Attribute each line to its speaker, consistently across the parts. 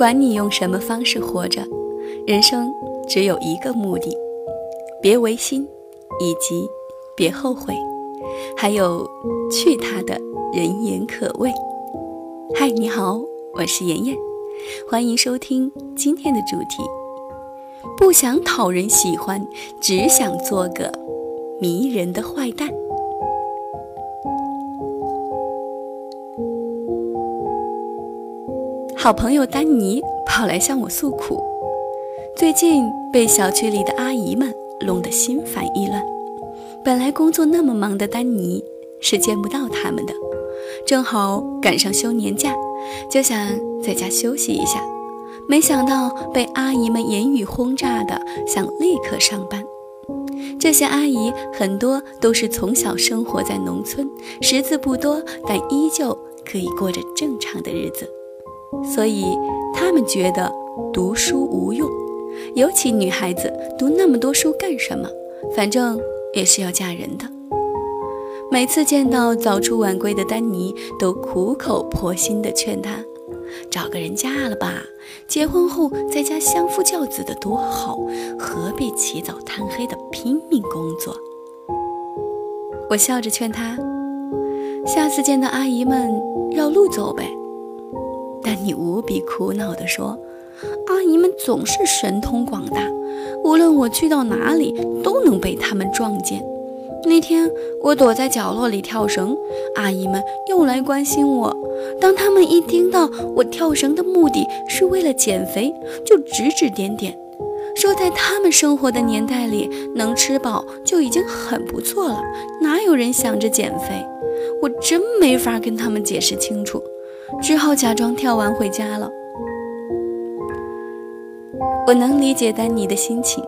Speaker 1: 管你用什么方式活着，人生只有一个目的：别违心，以及别后悔，还有去他的人言可畏。嗨，你好，我是妍妍，欢迎收听今天的主题。不想讨人喜欢，只想做个迷人的坏蛋。好朋友丹尼跑来向我诉苦，最近被小区里的阿姨们弄得心烦意乱。本来工作那么忙的丹尼是见不到他们的，正好赶上休年假，就想在家休息一下。没想到被阿姨们言语轰炸的，想立刻上班。这些阿姨很多都是从小生活在农村，识字不多，但依旧可以过着正常的日子。所以，他们觉得读书无用，尤其女孩子读那么多书干什么？反正也是要嫁人的。每次见到早出晚归的丹尼，都苦口婆心地劝他：找个人嫁了吧，结婚后在家相夫教子的多好，何必起早贪黑的拼命工作？我笑着劝他：下次见到阿姨们，绕路走呗。但你无比苦恼地说：“阿姨们总是神通广大，无论我去到哪里，都能被他们撞见。那天我躲在角落里跳绳，阿姨们又来关心我。当他们一听到我跳绳的目的是为了减肥，就指指点点，说在他们生活的年代里，能吃饱就已经很不错了，哪有人想着减肥？我真没法跟他们解释清楚。”只好假装跳完回家了。我能理解丹尼的心情，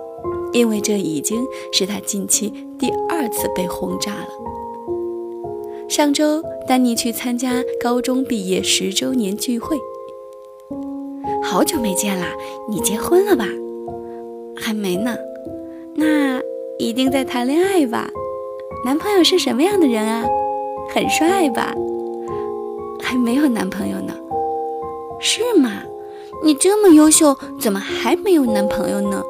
Speaker 1: 因为这已经是他近期第二次被轰炸了。上周，丹尼去参加高中毕业十周年聚会。好久没见啦，你结婚了吧？还没呢。那一定在谈恋爱吧？男朋友是什么样的人啊？很帅吧？还没有男朋友呢，是吗？你这么优秀，怎么还没有男朋友呢？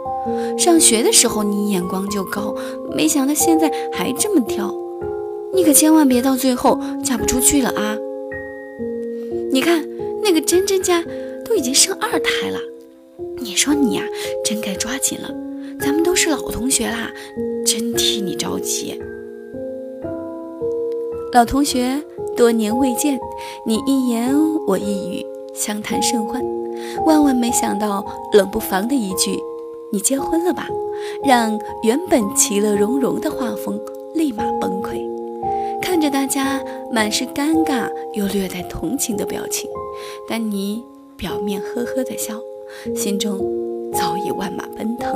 Speaker 1: 上学的时候你眼光就高，没想到现在还这么挑，你可千万别到最后嫁不出去了啊！你看那个珍珍家都已经生二胎了，你说你呀，真该抓紧了。咱们都是老同学啦，真替你着急。老同学。多年未见，你一言我一语，相谈甚欢。万万没想到，冷不防的一句“你结婚了吧”，让原本其乐融融的画风立马崩溃。看着大家满是尴尬又略带同情的表情，丹尼表面呵呵的笑，心中早已万马奔腾。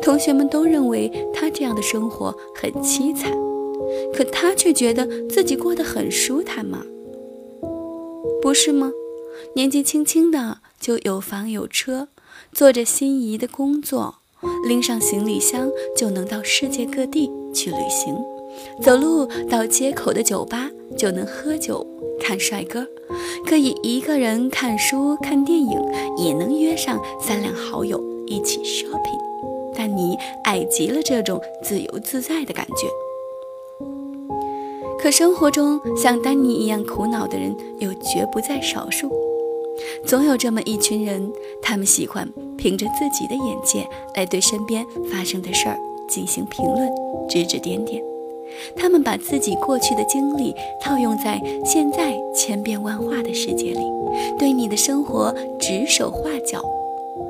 Speaker 1: 同学们都认为他这样的生活很凄惨。可他却觉得自己过得很舒坦嘛，不是吗？年纪轻轻的就有房有车，做着心仪的工作，拎上行李箱就能到世界各地去旅行，走路到街口的酒吧就能喝酒看帅哥，可以一个人看书看电影，也能约上三两好友一起 shopping。但你爱极了这种自由自在的感觉。可生活中像丹尼一样苦恼的人又绝不在少数，总有这么一群人，他们喜欢凭着自己的眼界来对身边发生的事儿进行评论、指指点点。他们把自己过去的经历套用在现在千变万化的世界里，对你的生活指手画脚。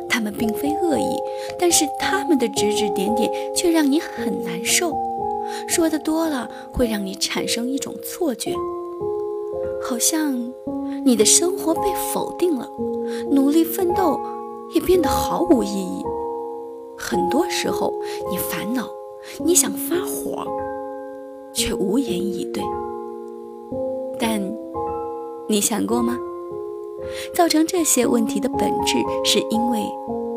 Speaker 1: 他们并非恶意，但是他们的指指点点却让你很难受。说的多了，会让你产生一种错觉，好像你的生活被否定了，努力奋斗也变得毫无意义。很多时候，你烦恼，你想发火，却无言以对。但你想过吗？造成这些问题的本质，是因为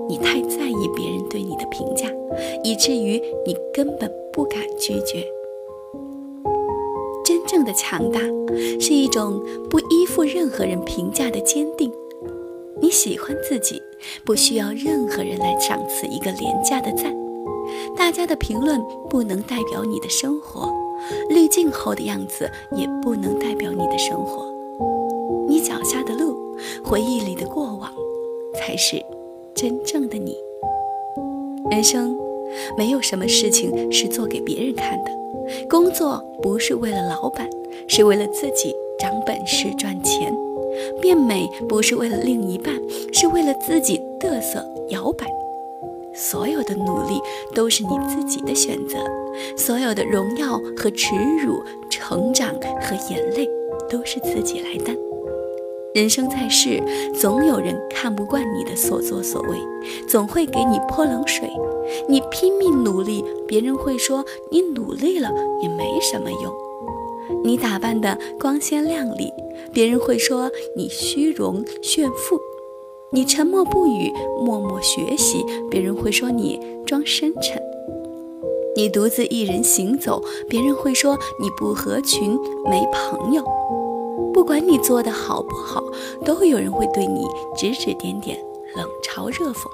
Speaker 1: 你太在意别人对你的评价，以至于你根本。不敢拒绝。真正的强大是一种不依附任何人评价的坚定。你喜欢自己，不需要任何人来赏赐一个廉价的赞。大家的评论不能代表你的生活，滤镜后的样子也不能代表你的生活。你脚下的路，回忆里的过往，才是真正的你。人生没有什么事情是做给别人看的，工作不是为了老板，是为了自己长本事赚钱。变美不是为了另一半，是为了自己嘚瑟摇摆。所有的努力都是你自己的选择，所有的荣耀和耻辱、成长和眼泪都是自己来担。人生在世，总有人看不惯你的所作所为，总会给你泼冷水。你拼命努力，别人会说你努力了也没什么用。你打扮的光鲜亮丽。别人会说你虚荣炫富，你沉默不语，默默学习；别人会说你装深沉，你独自一人行走；别人会说你不合群，没朋友。不管你做的好不好，都有人会对你指指点点，冷嘲热讽。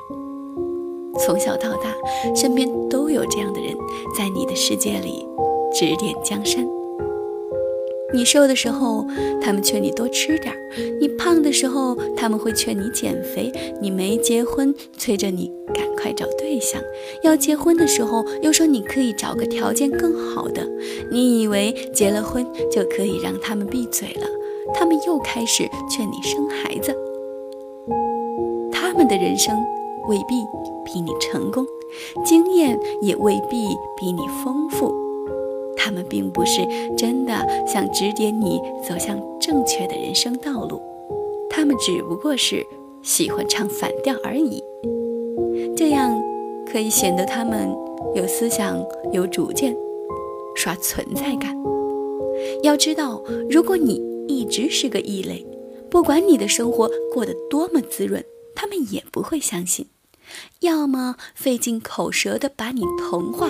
Speaker 1: 从小到大，身边都有这样的人，在你的世界里指点江山。你瘦的时候，他们劝你多吃点儿；你胖的时候，他们会劝你减肥；你没结婚，催着你赶快找对象；要结婚的时候，又说你可以找个条件更好的。你以为结了婚就可以让他们闭嘴了，他们又开始劝你生孩子。他们的人生未必比你成功，经验也未必比你丰富。他们并不是真的想指点你走向正确的人生道路，他们只不过是喜欢唱反调而已。这样可以显得他们有思想、有主见，刷存在感。要知道，如果你一直是个异类，不管你的生活过得多么滋润，他们也不会相信。要么费尽口舌的把你同化，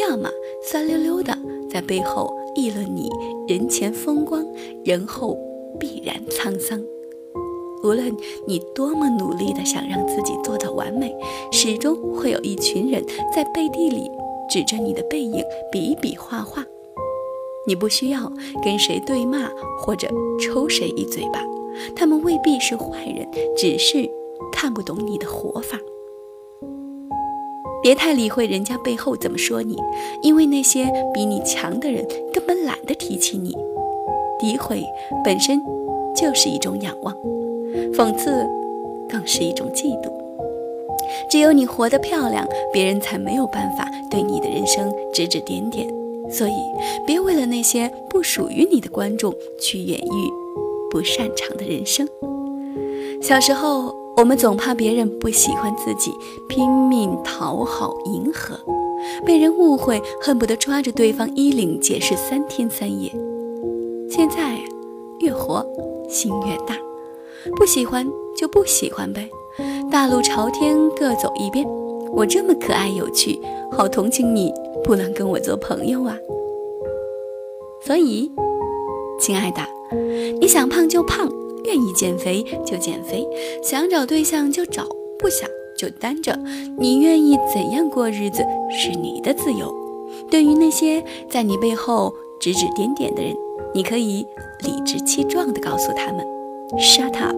Speaker 1: 要么酸溜溜的。在背后议论你，人前风光，人后必然沧桑。无论你多么努力的想让自己做到完美，始终会有一群人在背地里指着你的背影比比划划。你不需要跟谁对骂或者抽谁一嘴巴，他们未必是坏人，只是看不懂你的活法。别太理会人家背后怎么说你，因为那些比你强的人根本懒得提起你。诋毁本身就是一种仰望，讽刺更是一种嫉妒。只有你活得漂亮，别人才没有办法对你的人生指指点点。所以，别为了那些不属于你的观众去演绎不擅长的人生。小时候。我们总怕别人不喜欢自己，拼命讨好迎合，被人误会，恨不得抓着对方衣领解释三天三夜。现在越活心越大，不喜欢就不喜欢呗，大路朝天各走一边。我这么可爱有趣，好同情你，不能跟我做朋友啊。所以，亲爱的，你想胖就胖。愿意减肥就减肥，想找对象就找，不想就单着。你愿意怎样过日子是你的自由。对于那些在你背后指指点点的人，你可以理直气壮地告诉他们：“Shut up。”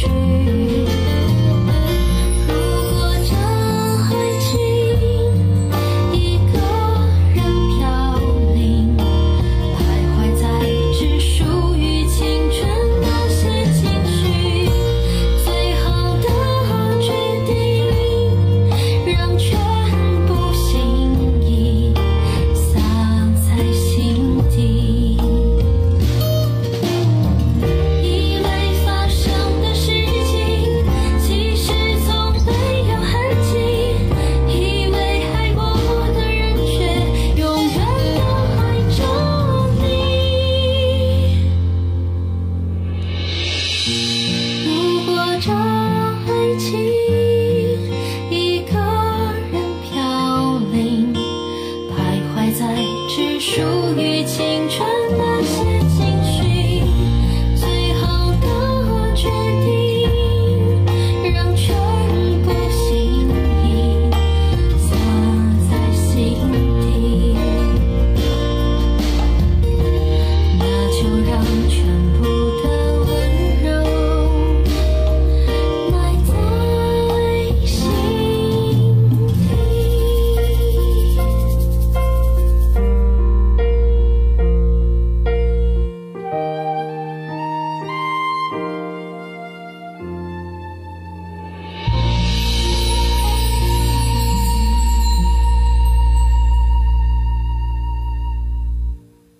Speaker 2: 去。属于。